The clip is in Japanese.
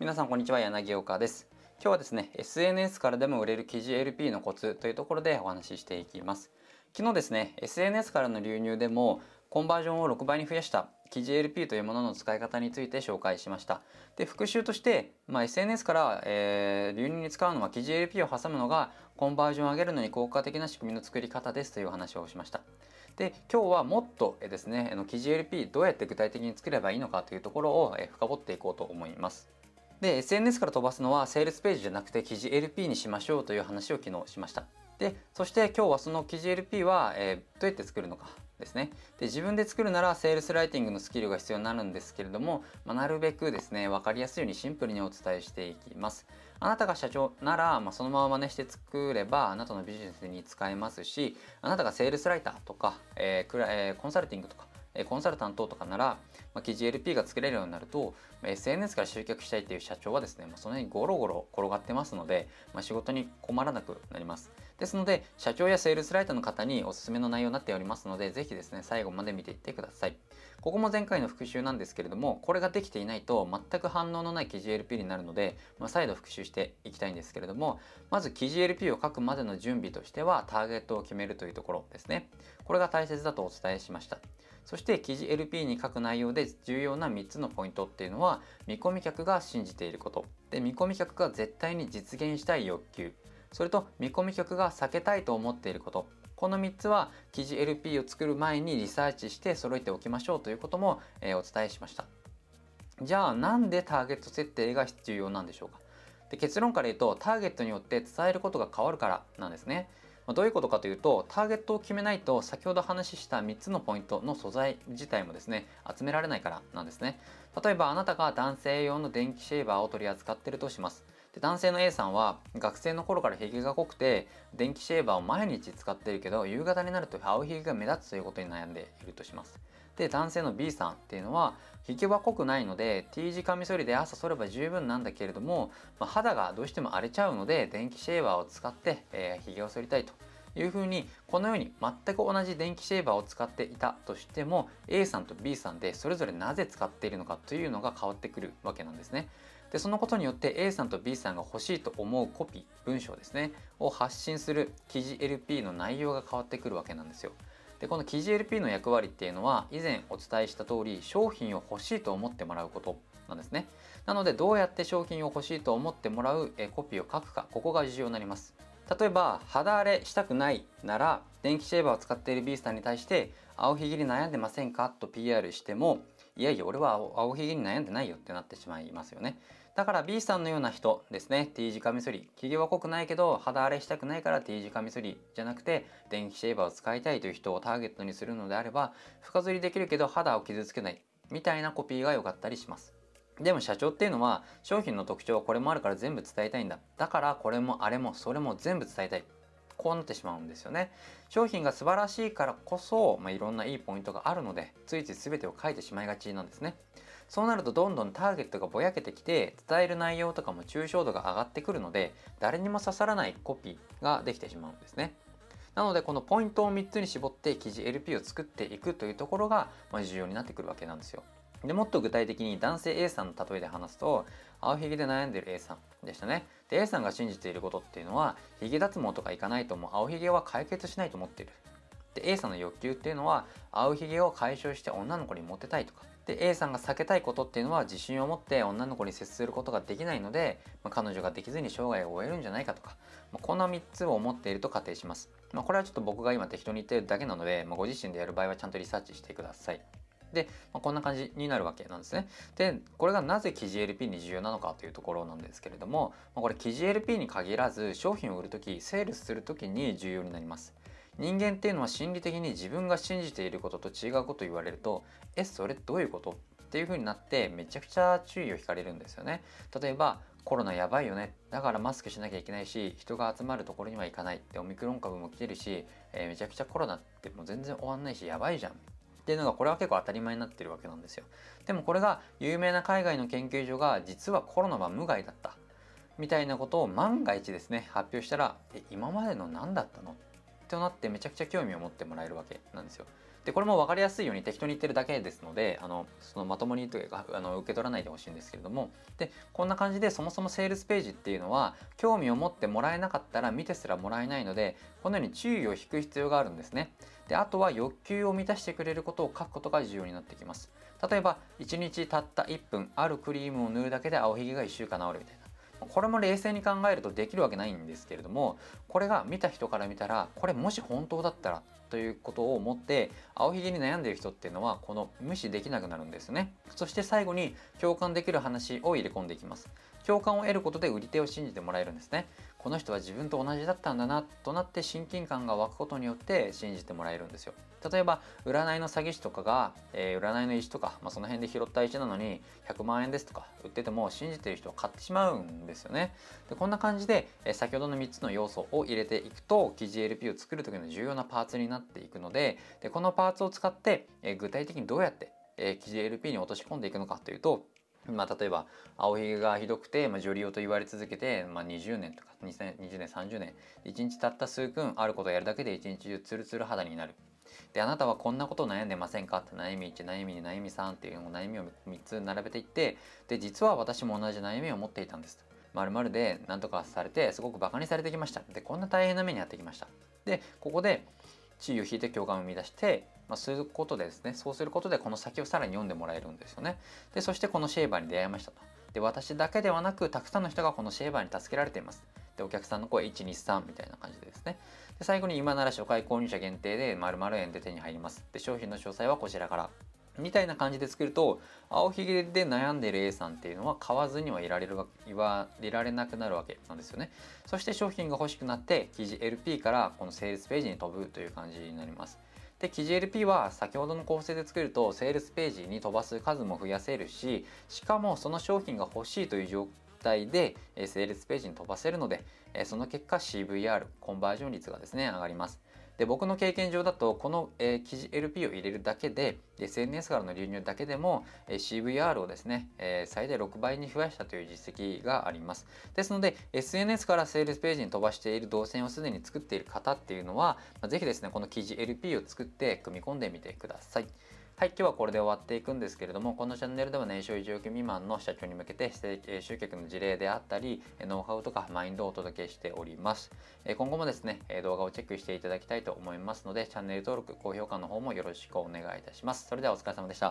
皆さんこんにちは柳岡です。今日はですね SNS からでも売れる記事 LP のコツというところでお話ししていきます。昨日ですね SNS からの流入でもコンバージョンを6倍に増やした記事 LP というものの使い方について紹介しました。で復習として、まあ、SNS から、えー、流入に使うのは記事 LP を挟むのがコンバージョンを上げるのに効果的な仕組みの作り方ですという話をしました。で今日はもっとですね記事 LP どうやって具体的に作ればいいのかというところを深掘っていこうと思います。で SNS から飛ばすのはセールスページじゃなくて記事 LP にしましょうという話を昨日しました。でそして今日はその記事 LP は、えー、どうやって作るのかですね。で自分で作るならセールスライティングのスキルが必要になるんですけれども、まあ、なるべくですね分かりやすいようにシンプルにお伝えしていきます。あなたが社長なら、まあ、そのまま真似して作ればあなたのビジネスに使えますしあなたがセールスライターとか、えーえー、コンサルティングとかコンサルタントとかなら、まあ、記事 LP が作れるようになると、ま、SNS から集客したいっていう社長はですね、まあ、その辺にゴロゴロ転がってますので、まあ、仕事に困らなくなります。ですので、社長やセールスライターの方におすすめの内容になっておりますので、ぜひですね、最後まで見ていってください。ここも前回の復習なんですけれども、これができていないと全く反応のない記事 LP になるので、まあ、再度復習していきたいんですけれども、まず記事 LP を書くまでの準備としては、ターゲットを決めるというところですね。これが大切だとお伝えしました。そして記事 LP に書く内容で重要な3つのポイントっていうのは見込み客が信じていること。で見込み客が絶対に実現したい欲求。それと見込み客が避けたいと思っていること。この3つは記事 LP を作る前にリサーチして揃えておきましょうということも、え、お伝えしました。じゃあなんでターゲット設定が必要なんでしょうか。で結論から言うとターゲットによって伝えることが変わるからなんですね。まどういうことかというとターゲットを決めないと先ほど話した3つのポイントの素材自体もですね集められないからなんですね。例えばあなたが男性用の電気シェーバーを取り扱ってるとします。で男性の A さんは学生の頃からヒゲが濃くて電気シェーバーを毎日使っているけど夕方になると青ひげが目立つということに悩んでいるとしますで男性の B さんっていうのはヒゲは濃くないので T 字カミソリで朝剃れば十分なんだけれども、まあ、肌がどうしても荒れちゃうので電気シェーバーを使って、えー、を剃りたいというふうにこのように全く同じ電気シェーバーを使っていたとしても A さんと B さんでそれぞれなぜ使っているのかというのが変わってくるわけなんですね。でそのことによって A さんと B さんが欲しいと思うコピー文章ですねを発信する記事 LP の内容が変わってくるわけなんですよ。でこの記事 LP の役割っていうのは以前お伝えした通り商品を欲しいと思ってもらうことなんですね。なのでどうやって商品を欲しいと思ってもらうコピーを書くかここが重要になります。例えば肌荒れしたくないなら電気シェーバーを使っている B さんに対して青ひげに悩んでませんか？と PR してもいやいや俺は青ひげに悩んでないよってなってしまいますよねだから B さんのような人ですね T 字カミソリひげは濃くないけど肌荒れしたくないから T 字カミソリじゃなくて電気シェーバーを使いたいという人をターゲットにするのであれば深剃りできるけど肌を傷つけないみたいなコピーが良かったりしますでも社長っていうのは商品の特徴はこれもあるから全部伝えたいんだ。だからこれもあれもそれも全部伝えたい。こうなってしまうんですよね。商品が素晴らしいからこそ、まあ、いろんないいポイントがあるので、ついつい全てを書いてしまいがちなんですね。そうなるとどんどんターゲットがぼやけてきて、伝える内容とかも抽象度が上がってくるので、誰にも刺さらないコピーができてしまうんですね。なのでこのポイントを3つに絞って記事 LP を作っていくというところが重要になってくるわけなんですよ。で、もっと具体的に男性 A さんの例えで話すと、青ひげで悩んでる A さんでしたね。で、A さんが信じていることっていうのは、ひげ脱毛とかいかないともう青ひげは解決しないと思ってる。で、A さんの欲求っていうのは、青ひげを解消して女の子にモテたいとか。で、A さんが避けたいことっていうのは、自信を持って女の子に接することができないので、まあ、彼女ができずに生涯を終えるんじゃないかとか、まあ、こんな3つを思っていると仮定します。まあ、これはちょっと僕が今適当に言ってるだけなので、ま、ご自身でやる場合はちゃんとリサーチしてください。で、まあ、こんな感じになるわけなんですね。で、これがなぜ記事 LP に重要なのかというところなんですけれども、まあ、これ記事 LP に限らず商品を売るとき、セールスするときに重要になります。人間っていうのは心理的に自分が信じていることと違うこと言われると、え、それどういうこと？っていう風になってめちゃくちゃ注意を引かれるんですよね。例えば、コロナやばいよね。だからマスクしなきゃいけないし、人が集まるところには行かないってオミクロン株も来てるし、えー、めちゃくちゃコロナってもう全然終わんないし、やばいじゃん。っていうのがこれは結構当たり前になってるわけなんですよでもこれが有名な海外の研究所が実はコロナは無害だったみたいなことを万が一ですね発表したらえ今までの何だったの？ってなってめちゃくちゃ興味を持ってもらえるわけなんですよでこれも分かりやすいように適当に言ってるだけですのであのそのまともにというかあの受け取らないでほしいんですけれどもでこんな感じでそもそもセールスページっていうのは興味を持ってもらえなかったら見てすらもらえないのでこのように注意を引く必要があるんですね。であとは欲求を満たしてくれることを書くことが重要になってきます。例えば1日たった1分あるクリームを塗るだけで青ひげが1週間治るみたいな。これも冷静に考えるとできるわけないんですけれどもこれが見た人から見たらこれもし本当だったらということを思って青ひげに悩んでいる人っていうのはこの無視できなくなるんですね。そして最後に共感できる話を入れ込んでいきます。共感を得ることで売り手を信じてもらえるんですね。この人は自分と同じだったんだなとなって親近感が湧くことによって信じてもらえるんですよ。例えば占いの詐欺師とかが、えー、占いの石とか、まあ、その辺で拾った石なのに100万円ですとか売ってても信じてる人は買ってしまうんですよね。でこんな感じで、えー、先ほどの3つの要素を入れていくと記事 LP を作る時の重要なパーツになっていくのででこのパーツを使って、えー、具体的にどうやって、え記事 LP に落とし込んでいくのかというとまあ、例えば青ひげがひどくて、まあ、女流と言われ続けて、まあ、20年とか2020年30年1日たった数分あることをやるだけで一日中ツルツル肌になる。であなたはこんなこと悩んでませんか？って悩み1悩み2悩み3っていう悩みを3つ並べていってで実は私も同じ悩みを持っていたんです。まるまるで何とかされてすごくバカにされてきました。でこんな大変な目に遭ってきました。でここで地位を引いて共感を生み出してまあ、そういうことでですねそうすることでこの先をさらに読んでもらえるんですよね。でそしてこのシェーバーに出会いましたと。で私だけではなくたくさんの人がこのシェーバーに助けられています。でお客さんの声123みたいな感じでですね。で最後に今なら初回購入者限定で〇〇円で手に入ります。で商品の詳細はこちらから。みたいな感じで作ると青ひげで悩んでる A さんっていうのは買わずにはいられるわいわいられなくなるわけなんですよね。そして商品が欲しくなって記事 LP からこのセールスページに飛ぶという感じになります。で記事 LP は先ほどの構成で作るとセールスページに飛ばす数も増やせるししかもその商品が欲しいという状態でセールスページに飛ばせるのでその結果 CVR コンバージョン率がですね上がります。で僕の経験上だとこの、えー、記事 LP を入れるだけで SNS からの流入だけでも、え、CVR をですね、え、最大6倍に増やしたという実績があります。ですので SNS からセールスページに飛ばしている動線をすでに作っている方っていうのは、まあ、ぜひですねこの記事 LP を作って組み込んでみてください。はい、今日はこれで終わっていくんですけれども、このチャンネルでは年商1億未満の社長に向けて集客の事例であったり、ノウハウとかマインドをお届けしております。今後もですね、動画をチェックしていただきたいと思いますので、チャンネル登録、高評価の方もよろしくお願いいたします。それではお疲れ様でした。